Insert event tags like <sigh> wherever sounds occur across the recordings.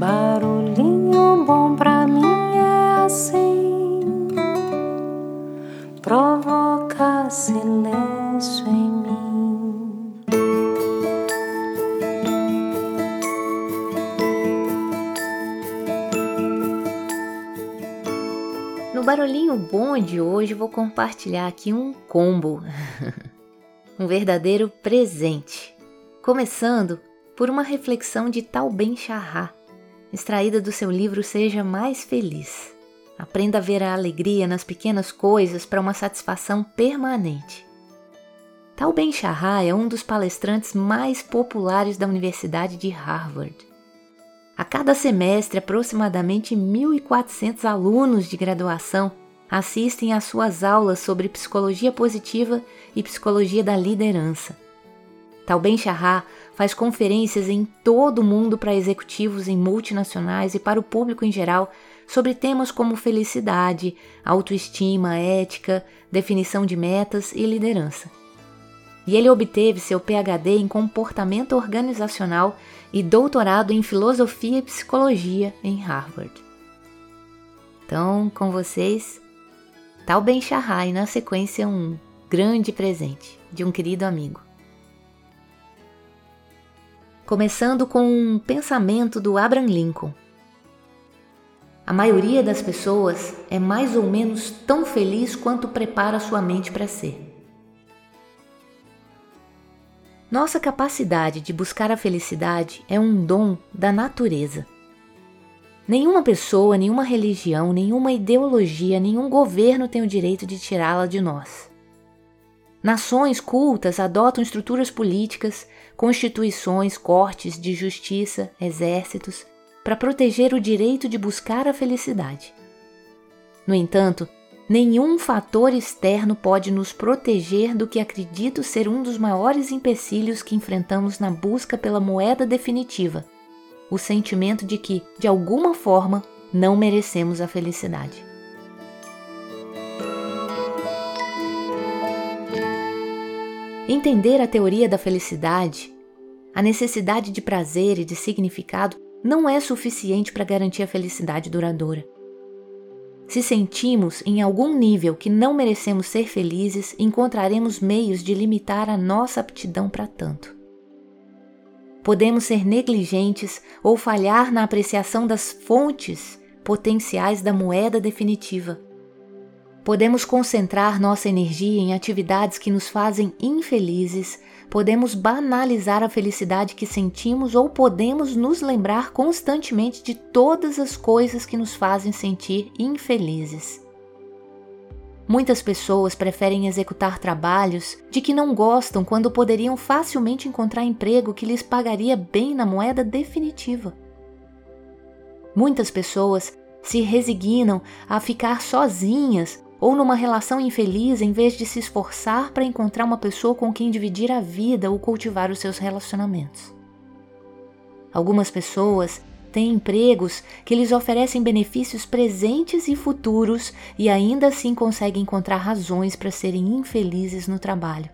Barulhinho bom pra mim é assim, provoca silêncio em mim. No barulhinho bom de hoje vou compartilhar aqui um combo, <laughs> um verdadeiro presente. Começando por uma reflexão de Tal Ben Shahar, extraída do seu livro Seja Mais Feliz. Aprenda a ver a alegria nas pequenas coisas para uma satisfação permanente. Tal Ben Shahar é um dos palestrantes mais populares da Universidade de Harvard. A cada semestre, aproximadamente 1.400 alunos de graduação assistem às suas aulas sobre psicologia positiva e psicologia da liderança. Tal Ben Shahar faz conferências em todo o mundo para executivos em multinacionais e para o público em geral sobre temas como felicidade, autoestima, ética, definição de metas e liderança. E ele obteve seu PhD em comportamento organizacional e doutorado em filosofia e psicologia em Harvard. Então, com vocês, Tal Ben Shahar e na sequência um grande presente de um querido amigo começando com um pensamento do Abraham Lincoln. A maioria das pessoas é mais ou menos tão feliz quanto prepara sua mente para ser. Nossa capacidade de buscar a felicidade é um dom da natureza. Nenhuma pessoa, nenhuma religião, nenhuma ideologia, nenhum governo tem o direito de tirá-la de nós. Nações cultas adotam estruturas políticas, constituições, cortes de justiça, exércitos, para proteger o direito de buscar a felicidade. No entanto, nenhum fator externo pode nos proteger do que acredito ser um dos maiores empecilhos que enfrentamos na busca pela moeda definitiva: o sentimento de que, de alguma forma, não merecemos a felicidade. Entender a teoria da felicidade, a necessidade de prazer e de significado não é suficiente para garantir a felicidade duradoura. Se sentimos em algum nível que não merecemos ser felizes, encontraremos meios de limitar a nossa aptidão para tanto. Podemos ser negligentes ou falhar na apreciação das fontes potenciais da moeda definitiva Podemos concentrar nossa energia em atividades que nos fazem infelizes, podemos banalizar a felicidade que sentimos ou podemos nos lembrar constantemente de todas as coisas que nos fazem sentir infelizes. Muitas pessoas preferem executar trabalhos de que não gostam quando poderiam facilmente encontrar emprego que lhes pagaria bem na moeda definitiva. Muitas pessoas se resignam a ficar sozinhas ou numa relação infeliz em vez de se esforçar para encontrar uma pessoa com quem dividir a vida ou cultivar os seus relacionamentos. Algumas pessoas têm empregos que lhes oferecem benefícios presentes e futuros e ainda assim conseguem encontrar razões para serem infelizes no trabalho.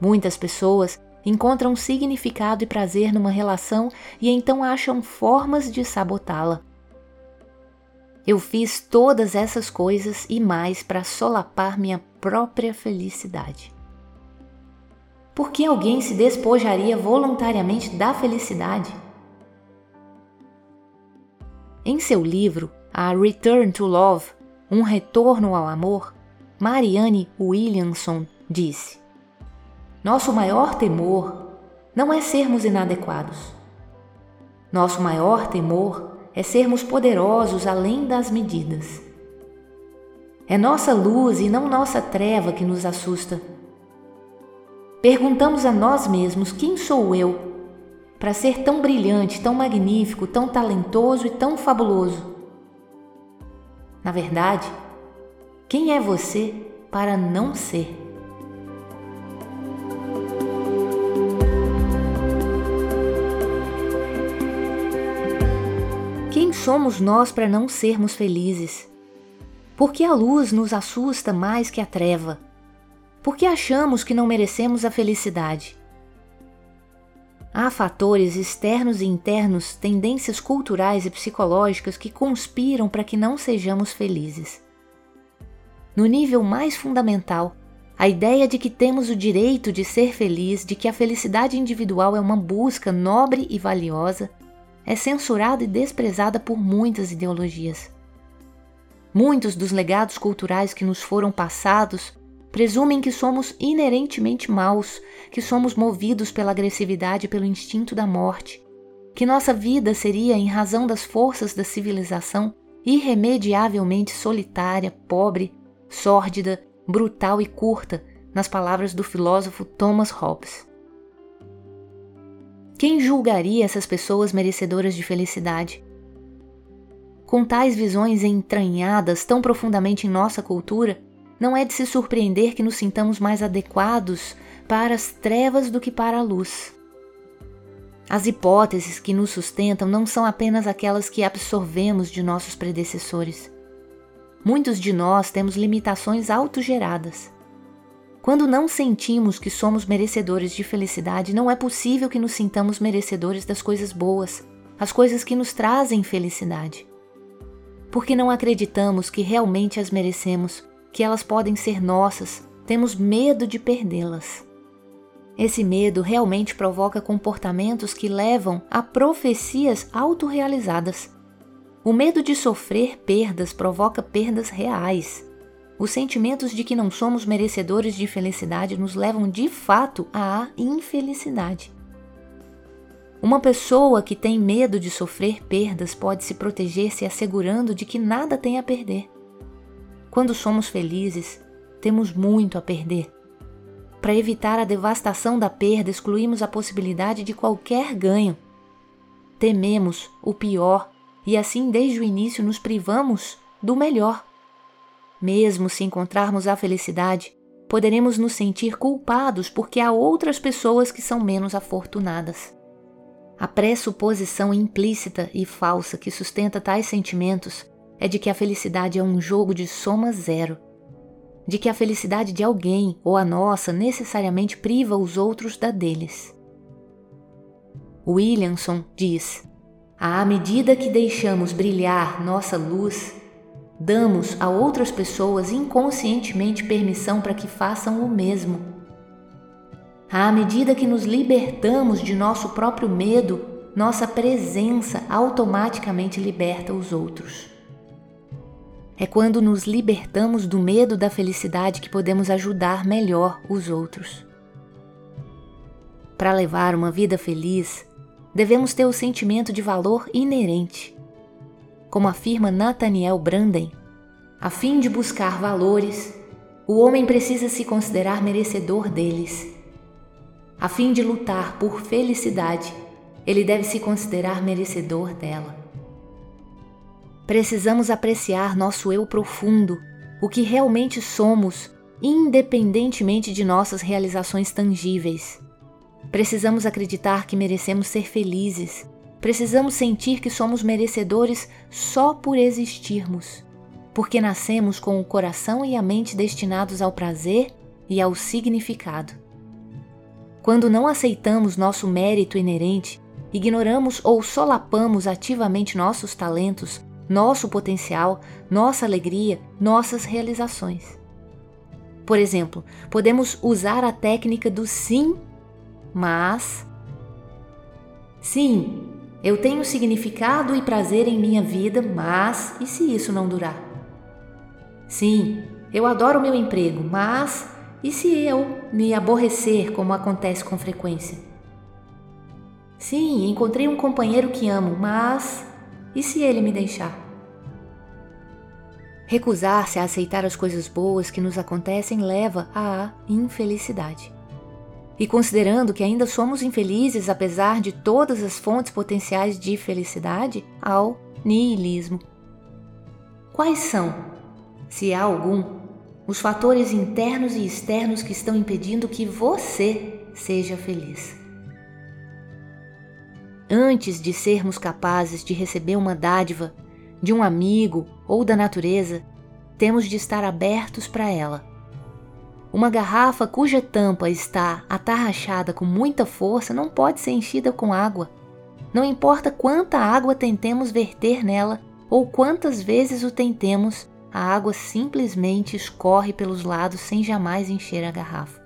Muitas pessoas encontram significado e prazer numa relação e então acham formas de sabotá-la eu fiz todas essas coisas e mais para solapar minha própria felicidade. Por que alguém se despojaria voluntariamente da felicidade? Em seu livro, A Return to Love Um Retorno ao Amor, Marianne Williamson disse: Nosso maior temor não é sermos inadequados. Nosso maior temor é sermos poderosos além das medidas. É nossa luz e não nossa treva que nos assusta. Perguntamos a nós mesmos: quem sou eu para ser tão brilhante, tão magnífico, tão talentoso e tão fabuloso? Na verdade, quem é você para não ser? Quem somos nós para não sermos felizes? Por que a luz nos assusta mais que a treva? Por que achamos que não merecemos a felicidade? Há fatores externos e internos, tendências culturais e psicológicas que conspiram para que não sejamos felizes. No nível mais fundamental, a ideia de que temos o direito de ser feliz, de que a felicidade individual é uma busca nobre e valiosa, é censurada e desprezada por muitas ideologias. Muitos dos legados culturais que nos foram passados presumem que somos inerentemente maus, que somos movidos pela agressividade e pelo instinto da morte, que nossa vida seria, em razão das forças da civilização, irremediavelmente solitária, pobre, sórdida, brutal e curta, nas palavras do filósofo Thomas Hobbes. Quem julgaria essas pessoas merecedoras de felicidade? Com tais visões entranhadas tão profundamente em nossa cultura, não é de se surpreender que nos sintamos mais adequados para as trevas do que para a luz. As hipóteses que nos sustentam não são apenas aquelas que absorvemos de nossos predecessores. Muitos de nós temos limitações autogeradas. Quando não sentimos que somos merecedores de felicidade, não é possível que nos sintamos merecedores das coisas boas, as coisas que nos trazem felicidade. Porque não acreditamos que realmente as merecemos, que elas podem ser nossas, temos medo de perdê-las. Esse medo realmente provoca comportamentos que levam a profecias autorrealizadas. O medo de sofrer perdas provoca perdas reais. Os sentimentos de que não somos merecedores de felicidade nos levam de fato à infelicidade. Uma pessoa que tem medo de sofrer perdas pode se proteger se assegurando de que nada tem a perder. Quando somos felizes, temos muito a perder. Para evitar a devastação da perda, excluímos a possibilidade de qualquer ganho. Tememos o pior e assim desde o início nos privamos do melhor. Mesmo se encontrarmos a felicidade, poderemos nos sentir culpados porque há outras pessoas que são menos afortunadas. A pressuposição implícita e falsa que sustenta tais sentimentos é de que a felicidade é um jogo de soma zero. De que a felicidade de alguém ou a nossa necessariamente priva os outros da deles. Williamson diz: À medida que deixamos brilhar nossa luz, damos a outras pessoas inconscientemente permissão para que façam o mesmo. À medida que nos libertamos de nosso próprio medo, nossa presença automaticamente liberta os outros. É quando nos libertamos do medo da felicidade que podemos ajudar melhor os outros. Para levar uma vida feliz, devemos ter o sentimento de valor inerente. Como afirma Nathaniel Branden, a fim de buscar valores, o homem precisa se considerar merecedor deles. A fim de lutar por felicidade, ele deve se considerar merecedor dela. Precisamos apreciar nosso eu profundo, o que realmente somos, independentemente de nossas realizações tangíveis. Precisamos acreditar que merecemos ser felizes. Precisamos sentir que somos merecedores só por existirmos, porque nascemos com o coração e a mente destinados ao prazer e ao significado. Quando não aceitamos nosso mérito inerente, ignoramos ou solapamos ativamente nossos talentos, nosso potencial, nossa alegria, nossas realizações. Por exemplo, podemos usar a técnica do sim, mas. Sim, eu tenho significado e prazer em minha vida, mas e se isso não durar? Sim, eu adoro meu emprego, mas e se eu me aborrecer, como acontece com frequência? Sim, encontrei um companheiro que amo, mas e se ele me deixar? Recusar-se a aceitar as coisas boas que nos acontecem leva à infelicidade. E considerando que ainda somos infelizes apesar de todas as fontes potenciais de felicidade, ao niilismo. Quais são, se há algum, os fatores internos e externos que estão impedindo que você seja feliz? Antes de sermos capazes de receber uma dádiva de um amigo ou da natureza, temos de estar abertos para ela. Uma garrafa cuja tampa está atarrachada com muita força não pode ser enchida com água. Não importa quanta água tentemos verter nela ou quantas vezes o tentemos, a água simplesmente escorre pelos lados sem jamais encher a garrafa.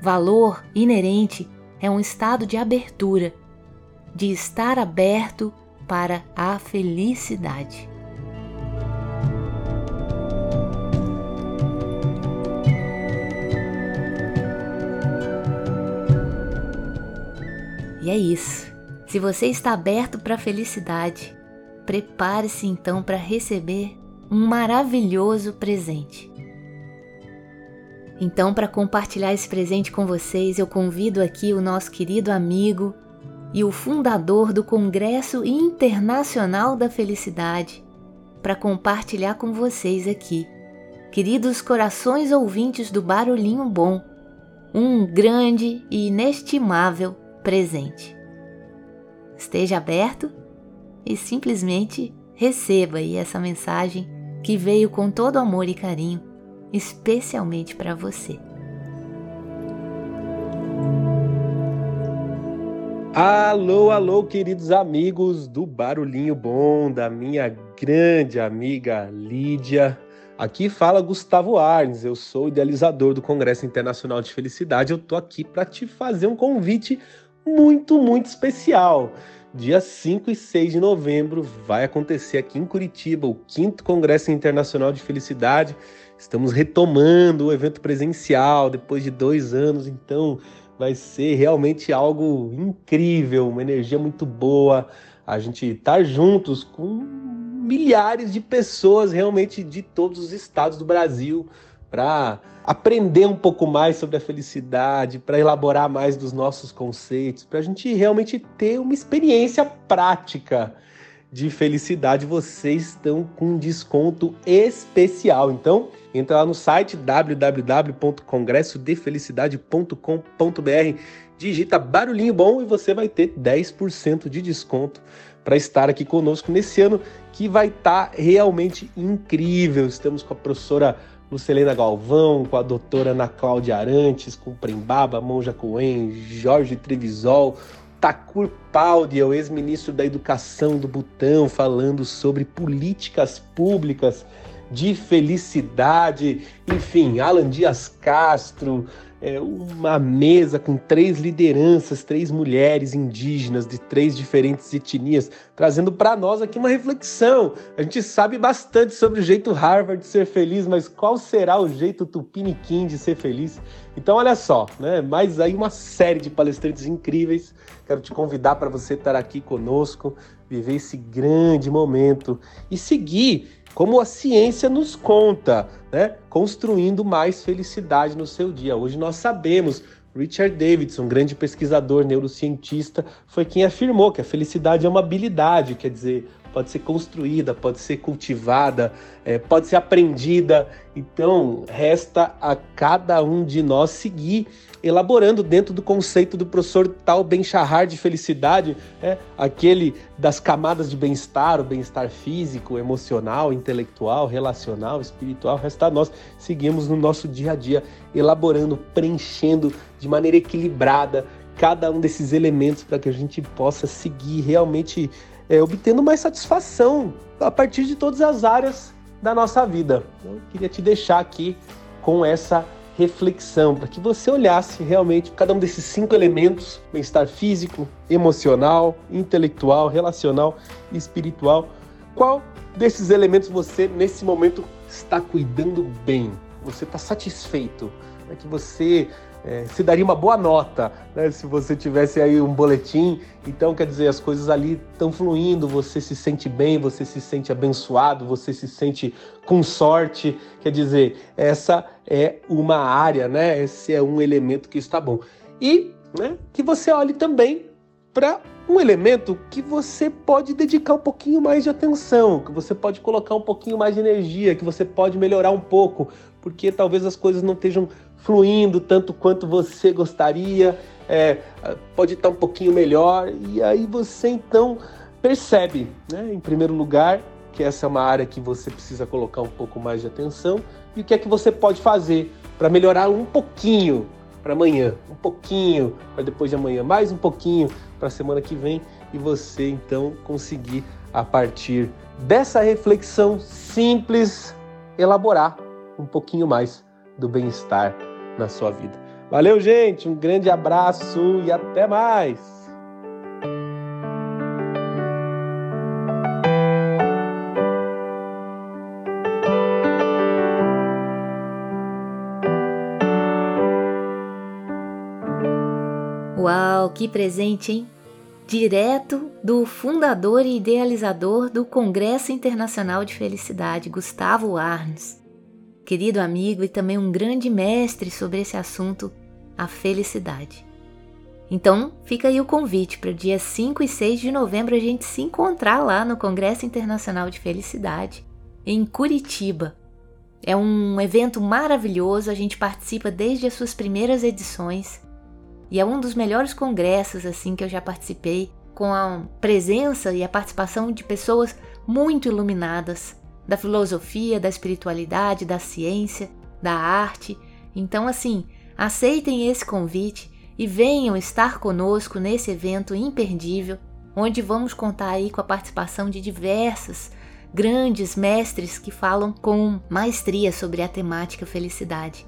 Valor inerente é um estado de abertura, de estar aberto para a felicidade. E é isso. Se você está aberto para a felicidade, prepare-se então para receber um maravilhoso presente. Então, para compartilhar esse presente com vocês, eu convido aqui o nosso querido amigo e o fundador do Congresso Internacional da Felicidade para compartilhar com vocês aqui, queridos corações ouvintes do Barulhinho Bom, um grande e inestimável presente. Esteja aberto e simplesmente receba aí essa mensagem que veio com todo amor e carinho, especialmente para você. Alô, alô, queridos amigos do Barulhinho Bom, da minha grande amiga Lídia. Aqui fala Gustavo Arnes, eu sou idealizador do Congresso Internacional de Felicidade. Eu tô aqui para te fazer um convite muito, muito especial. Dia 5 e 6 de novembro vai acontecer aqui em Curitiba o 5 Congresso Internacional de Felicidade. Estamos retomando o evento presencial depois de dois anos, então vai ser realmente algo incrível, uma energia muito boa. A gente estar tá juntos com milhares de pessoas realmente de todos os estados do Brasil para aprender um pouco mais sobre a felicidade, para elaborar mais dos nossos conceitos, para a gente realmente ter uma experiência prática de felicidade. Vocês estão com um desconto especial. Então, entra lá no site www.congressodefelicidade.com.br, digita barulhinho bom e você vai ter 10% de desconto para estar aqui conosco nesse ano que vai estar tá realmente incrível. Estamos com a professora Lucelena Galvão, com a doutora Ana Cláudia Arantes, com Prembaba, Monja Coen, Jorge Trevisol, Takur Paldi, o ex-ministro da Educação do Butão, falando sobre políticas públicas de felicidade, enfim, Alan Dias Castro, é, uma mesa com três lideranças, três mulheres indígenas de três diferentes etnias, trazendo para nós aqui uma reflexão. A gente sabe bastante sobre o jeito Harvard de ser feliz, mas qual será o jeito Tupiniquim de ser feliz? Então, olha só, né? Mais aí uma série de palestrantes incríveis. Quero te convidar para você estar aqui conosco, viver esse grande momento e seguir como a ciência nos conta, né? Construindo mais felicidade no seu dia. Hoje nós sabemos, Richard Davidson, grande pesquisador neurocientista, foi quem afirmou que a felicidade é uma habilidade, quer dizer, pode ser construída, pode ser cultivada, é, pode ser aprendida. Então, resta a cada um de nós seguir elaborando dentro do conceito do professor Tal Ben-Shahar de felicidade, é, aquele das camadas de bem-estar, o bem-estar físico, emocional, intelectual, relacional, espiritual, resta a nós seguimos no nosso dia a dia, elaborando, preenchendo de maneira equilibrada cada um desses elementos para que a gente possa seguir realmente é, obtendo mais satisfação a partir de todas as áreas da nossa vida. Eu queria te deixar aqui com essa reflexão, para que você olhasse realmente cada um desses cinco elementos: bem-estar físico, emocional, intelectual, relacional e espiritual. Qual desses elementos você, nesse momento, está cuidando bem? Você está satisfeito? É que você é, se daria uma boa nota, né? Se você tivesse aí um boletim, então quer dizer, as coisas ali estão fluindo, você se sente bem, você se sente abençoado, você se sente com sorte, quer dizer, essa é uma área, né? Esse é um elemento que está bom. E né, que você olhe também para um elemento que você pode dedicar um pouquinho mais de atenção, que você pode colocar um pouquinho mais de energia, que você pode melhorar um pouco, porque talvez as coisas não estejam fluindo tanto quanto você gostaria, é, pode estar um pouquinho melhor, e aí você então percebe, né, em primeiro lugar, que essa é uma área que você precisa colocar um pouco mais de atenção, e o que é que você pode fazer para melhorar um pouquinho para amanhã, um pouquinho para depois de amanhã, mais um pouquinho para a semana que vem e você então conseguir a partir dessa reflexão simples elaborar um pouquinho mais do bem-estar na sua vida. Valeu, gente, um grande abraço e até mais. Uau, que presente, hein? Direto do fundador e idealizador do Congresso Internacional de Felicidade, Gustavo Arns. Querido amigo e também um grande mestre sobre esse assunto, a felicidade. Então, fica aí o convite para dia 5 e 6 de novembro a gente se encontrar lá no Congresso Internacional de Felicidade, em Curitiba. É um evento maravilhoso, a gente participa desde as suas primeiras edições e é um dos melhores congressos assim que eu já participei, com a presença e a participação de pessoas muito iluminadas da filosofia, da espiritualidade, da ciência, da arte. Então, assim, aceitem esse convite e venham estar conosco nesse evento imperdível, onde vamos contar aí com a participação de diversos grandes mestres que falam com maestria sobre a temática felicidade.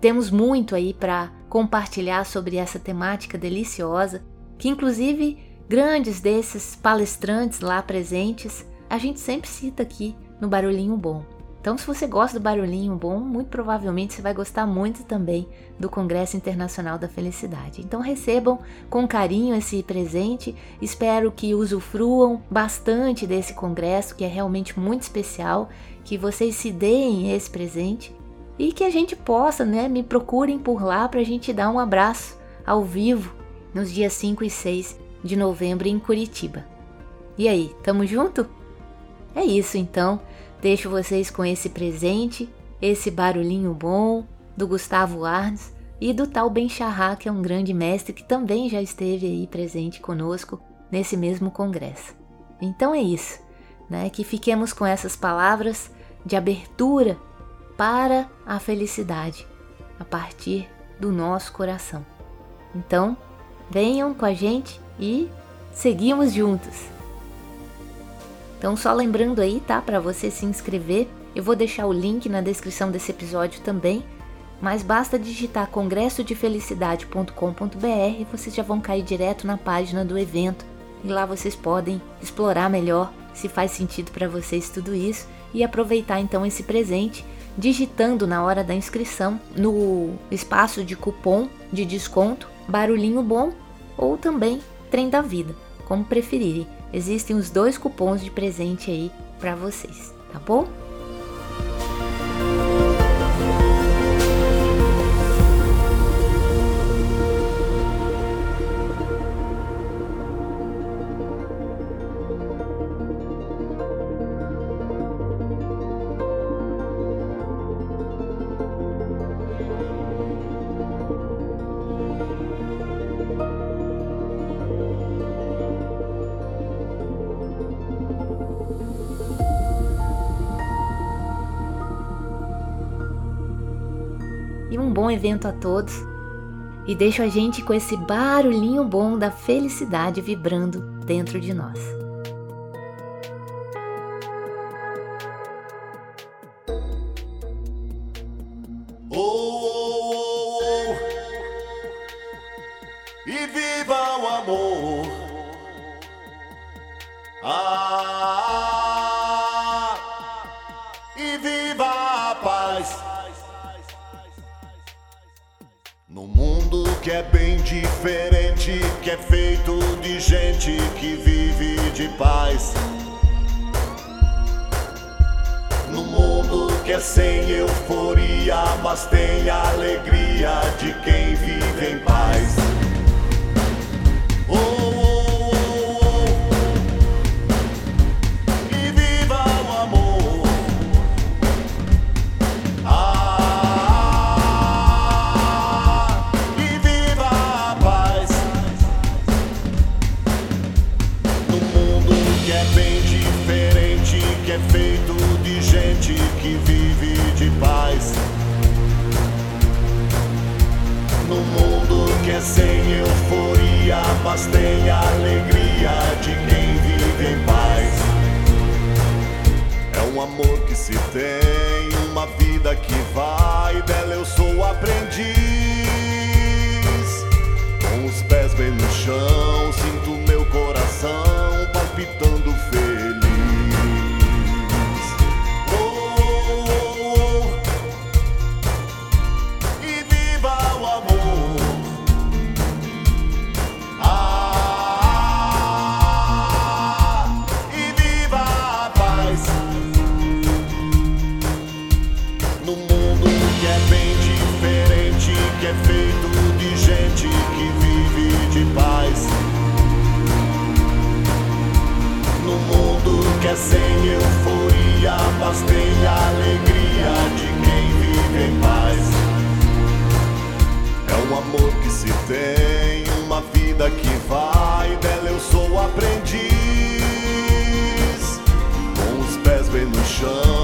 Temos muito aí para compartilhar sobre essa temática deliciosa, que inclusive grandes desses palestrantes lá presentes a gente sempre cita aqui no Barulhinho Bom. Então, se você gosta do Barulhinho Bom, muito provavelmente você vai gostar muito também do Congresso Internacional da Felicidade. Então, recebam com carinho esse presente. Espero que usufruam bastante desse congresso, que é realmente muito especial, que vocês se deem esse presente e que a gente possa, né, me procurem por lá para a gente dar um abraço ao vivo nos dias 5 e 6 de novembro em Curitiba. E aí, tamo junto? É isso então, deixo vocês com esse presente, esse barulhinho bom do Gustavo Arns e do tal Ben Shahar, que é um grande mestre que também já esteve aí presente conosco nesse mesmo congresso. Então é isso, né? Que fiquemos com essas palavras de abertura para a felicidade a partir do nosso coração. Então, venham com a gente e seguimos juntos. Então, só lembrando aí, tá, para você se inscrever, eu vou deixar o link na descrição desse episódio também, mas basta digitar congressodefelicidade.com.br e vocês já vão cair direto na página do evento. E lá vocês podem explorar melhor se faz sentido para vocês tudo isso e aproveitar então esse presente digitando na hora da inscrição no espaço de cupom de desconto Barulhinho Bom ou também Trem da Vida, como preferirem. Existem os dois cupons de presente aí para vocês, tá bom? Um bom evento a todos. E deixo a gente com esse barulhinho bom da felicidade vibrando dentro de nós. Oh, oh, oh, e viva o amor. Ah, que é bem diferente, que é feito de gente que vive de paz. No mundo que é sem euforia, mas tem a alegria de quem vive em paz. Se tem uma vida que vai, dela eu sou aprendiz. Com os pés bem no chão, sinto meu coração palpitando. show.